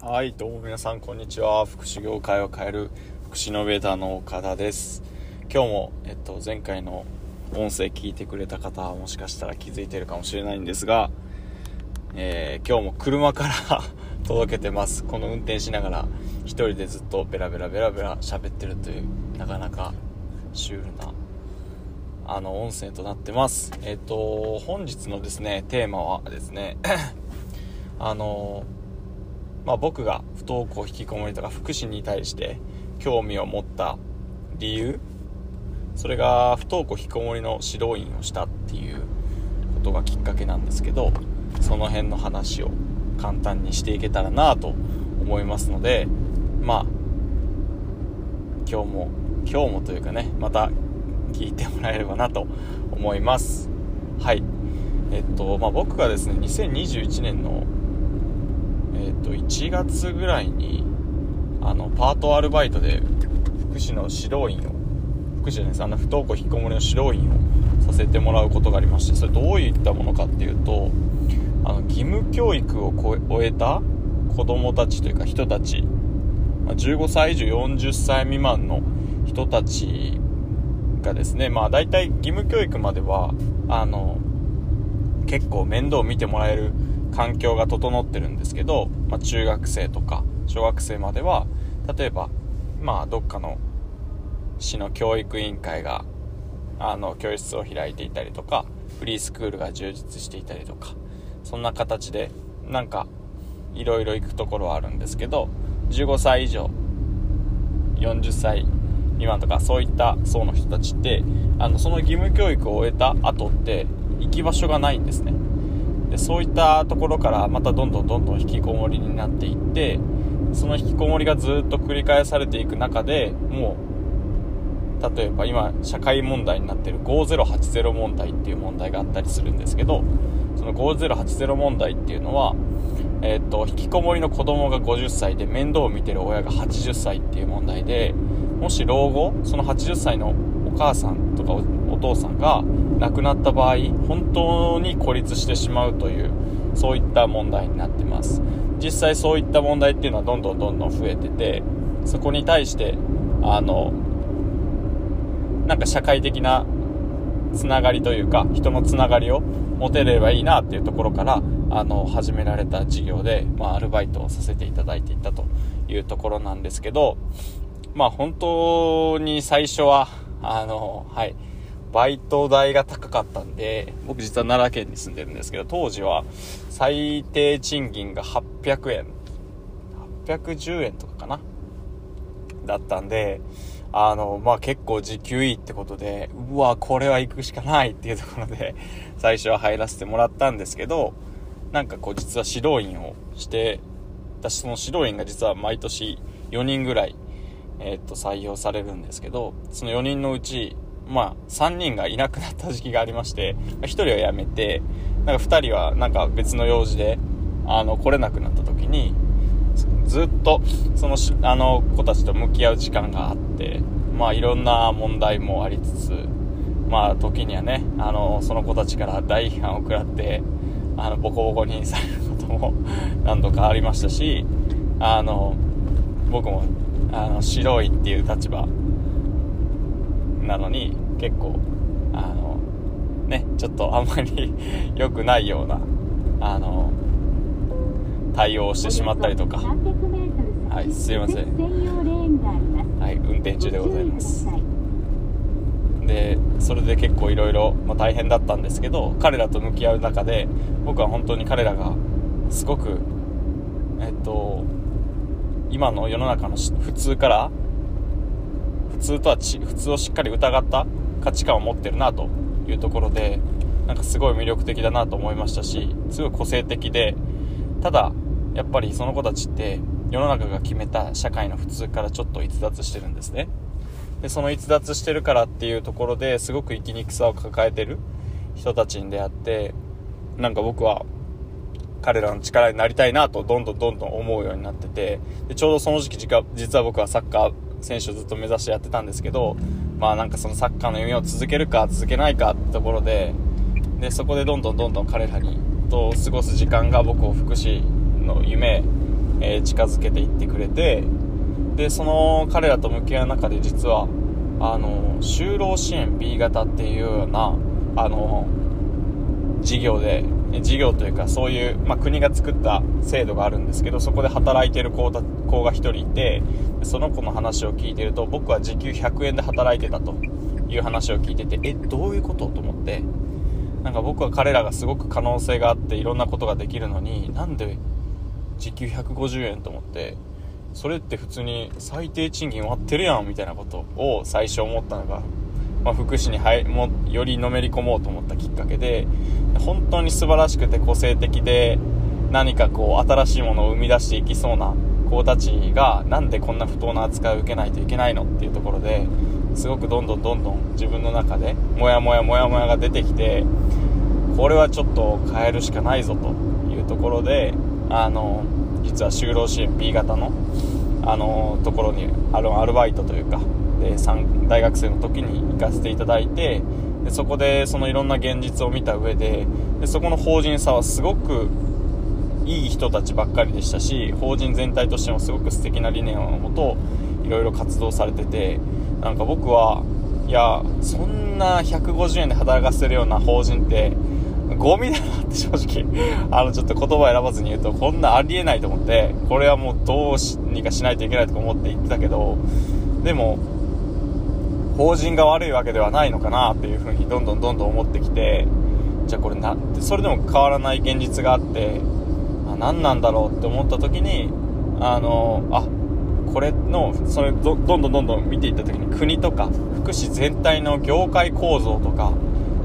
はいどうも皆さんこんにちは。福祉業界を変える福祉ノベーターの岡田です。今日も、えっと、前回の音声聞いてくれた方はもしかしたら気づいてるかもしれないんですが、えー、今日も車から 届けてます。この運転しながら1人でずっとベラベラベラベラ喋ってるというなかなかシュールなあの音声となってます。えっ、と本日のですねテーマはですね あのまあ、僕が不登校引きこもりとか福祉に対して興味を持った理由それが不登校引きこもりの指導員をしたっていうことがきっかけなんですけどその辺の話を簡単にしていけたらなと思いますのでまあ今日も今日もというかねまた聞いてもらえればなと思います。はい。えっとまあ僕がですね2021年のえっと1月ぐらいにあのパートアルバイトで福祉の指導員を福祉じゃないです。あの不登校引きこもりの指導員をさせてもらうことがありましてそれどういったものかっていうとあの義務教育を終えた子供たちというか人たち15歳以上40歳未満の人たちがですねまあ大体義務教育まではあの結構面倒を見てもらえる環境が整ってるんですけど、まあ、中学生とか小学生までは例えばまあどっかの市の教育委員会があの教室を開いていたりとかフリースクールが充実していたりとかそんな形でなんかいろいろ行くところはあるんですけど15歳以上40歳未満とかそういった層の人たちってあのその義務教育を終えた後って行き場所がないんですね。でそういったところからまたどんどんどんどん引きこもりになっていってその引きこもりがずっと繰り返されていく中でもう例えば今社会問題になってる5080問題っていう問題があったりするんですけどその5080問題っていうのはえー、っと引きこもりの子供が50歳で面倒を見てる親が80歳っていう問題でもし老後その80歳のお母さんとかお父さんが亡くなった場合本当に孤立してしまうというそういった問題になってます。実際そういった問題っていうのはどんどんどんどん増えててそこに対してあのなんか社会的なつながりというか人のつながりを持てればいいなっていうところからあの始められた事業で、まあ、アルバイトをさせていただいていたというところなんですけどまあ本当に最初はあのはい。バイト代が高かったんで僕実は奈良県に住んでるんですけど当時は最低賃金が800円。810円とかかな？だったんであの、まあ、結構時給いいってことで、うわ、これは行くしかないっていうところで、最初は入らせてもらったんですけど、なんかこう実は指導員をして、私その指導員が実は毎年4人ぐらい、えー、っと、採用されるんですけど、その4人のうち、まあ、3人がいなくなった時期がありまして、1人は辞めて、なんか2人はなんか別の用事で、あの、来れなくなった時に、ずっとそのあの子たちと向き合う時間があってまあいろんな問題もありつつまあ時にはねあのその子たちから大批判を食らってあのボコボコにされることも何度かありましたしあの僕もあの白いっていう立場なのに結構あのねちょっとあんまり 良くないようなあの対応をしてしまったりとか。はいすいません。はい運転中でございます。でそれで結構いろいろ大変だったんですけど彼らと向き合う中で僕は本当に彼らがすごくえっと今の世の中の普通から普通とはち普通をしっかり疑った価値観を持ってるなというところでなんかすごい魅力的だなと思いましたしすごい個性的でただやっぱりその子たちって世の中が決めた社会の普通からちょっと逸脱してるんですね。でその逸脱してるからっていうところですごく生きにくさを抱えてる人たちに出会ってなんか僕は彼らの力になりたいなとどんどんどんどん思うようになっててでちょうどその時期実は僕はサッカー選手をずっと目指してやってたんですけどまあなんかそのサッカーの夢を続けるか続けないかってところででそこでどんどんどんどん彼らにと過ごす時間が僕を福祉の夢、えー、近づけていってくれてでその彼らと向き合う中で実はあの就労支援 B 型っていうようなあの事業で事業というかそういう、まあ、国が作った制度があるんですけどそこで働いてる子が1人いてその子の話を聞いてると僕は時給100円で働いてたという話を聞いててえどういうことと思ってなんか僕は彼らがすごく可能性があっていろんなことができるのになんで時給150円と思ってそれって普通に最低賃金割ってるやんみたいなことを最初思ったのが、まあ、福祉に入もよりのめり込もうと思ったきっかけで本当に素晴らしくて個性的で何かこう新しいものを生み出していきそうな子たちがなんでこんな不当な扱いを受けないといけないのっていうところですごくどんどんどんどん自分の中でモヤモヤモヤモヤが出てきてこれはちょっと変えるしかないぞというところであの実は就労支援 B 型のあのところにあるアルバイトというかで大学生の時に行かせていただいてでそこでそのいろんな現実を見た上ででそこの法人さはすごくいい人たちばっかりでしたし法人全体としてもすごく素敵な理念をもといろいろ活動されててなんか僕はいやそんな150円で働かせるような法人ってゴミだなって正直 あのちょっと言葉選ばずに言うとこんなありえないと思ってこれはもうどうにかしないといけないとか思って言ってたけどでも法人が悪いわけではないのかなっていう風にどんどんどんどん思ってきてじゃあこれなそれでも変わらない現実があってあ何なんだろうって思った時にあのあこれのそれどどんどんどんどん見ていった時に国とか福祉全体の業界構造とか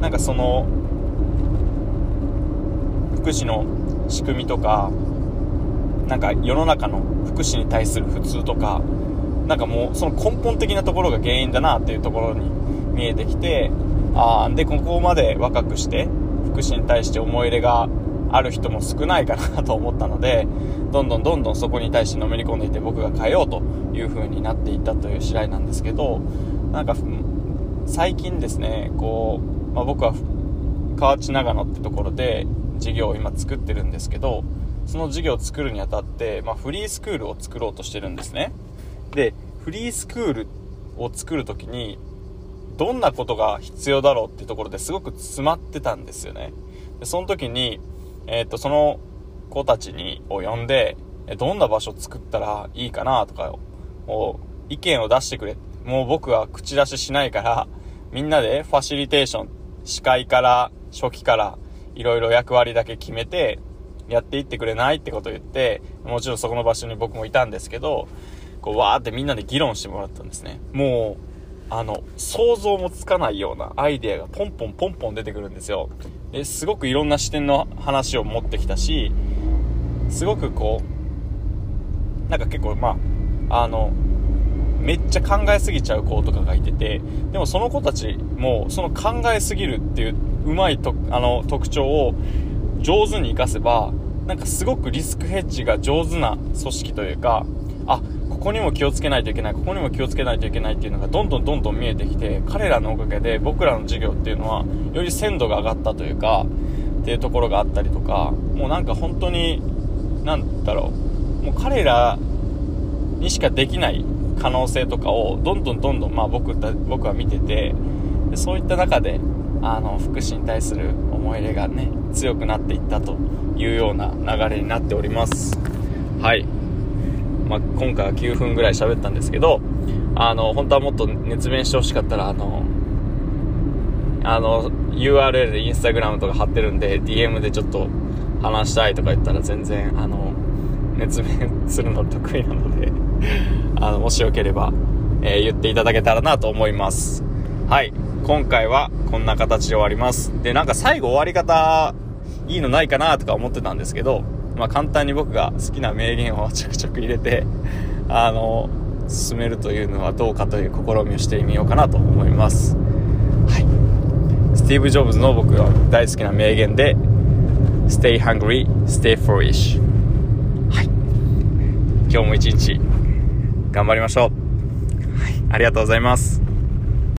なんかその福祉の仕組みとかなんか世の中の福祉に対する普通とかなんかもうその根本的なところが原因だなっていうところに見えてきてあでここまで若くして福祉に対して思い入れがある人も少ないかなと思ったのでどんどんどんどんそこに対してのめり込んでいて僕が変えようという風になっていったという次第なんですけどなんか最近ですねこう、まあ、僕は河内長野ってところで事業を今作ってるんですけどその事業を作るにあたって、まあ、フリースクールを作ろうとしてるんですね。でフリースクールを作る時にどんなことが必要だろうっていうところですごく詰まってたんですよね。でその時に、えー、っとその子たちにを呼んでどんな場所作ったらいいかなとかを意見を出してくれもう僕は口出ししないからみんなでファシリテーション司会から初期からいろいろ役割だけ決めてやっていってくれないってことを言ってもちろんそこの場所に僕もいたんですけどこう、わーってみんなで議論してもらったんですね。もう、あの、想像もつかないようなアイデアがポンポンポンポン出てくるんですよ。ですごくいろんな視点の話を持ってきたし、すごくこう、なんか結構、まあ、あの、めっちゃ考えすぎちゃう子とかがいてて、でもその子たちも、その考えすぎるっていう、うまいと、あの、特徴を上手に活かせば、なんかすごくリスクヘッジが上手な組織というか、あ、ここにも気をつけないといけない、ここにも気をつけないといけないっていうのがどんどんどんどん見えてきて、彼らのおかげで僕らの授業っていうのは、より鮮度が上がったというか、っていうところがあったりとか、もうなんか本当に、なんだろう、もう彼らにしかできない可能性とかを、どんどんどんどん、まあ僕僕は見てて、でそういった中で、あの、福祉に対する思い入れがね、強くなっていったというような流れになっております。はい。まあ、今回は9分ぐらい喋ったんですけど、あの、本当はもっと熱弁してほしかったら、あの、あの、URL でインスタグラムとか貼ってるんで、DM でちょっと話したいとか言ったら全然、あの、熱弁するの得意なので あの、もしよければ、えー、言っていただけたらなと思います。はい。今回はこんな形で終わります。で、なんか最後終わり方、いいのないかなとか思ってたんですけど、まあ、簡単に僕が好きな名言をちょくちょく入れて、あの、進めるというのはどうかという試みをしてみようかなと思います。はい。スティーブ・ジョブズの僕が大好きな名言で、Stay hungry, stay foolish. はい。今日も一日頑張りましょう。はい。ありがとうございます。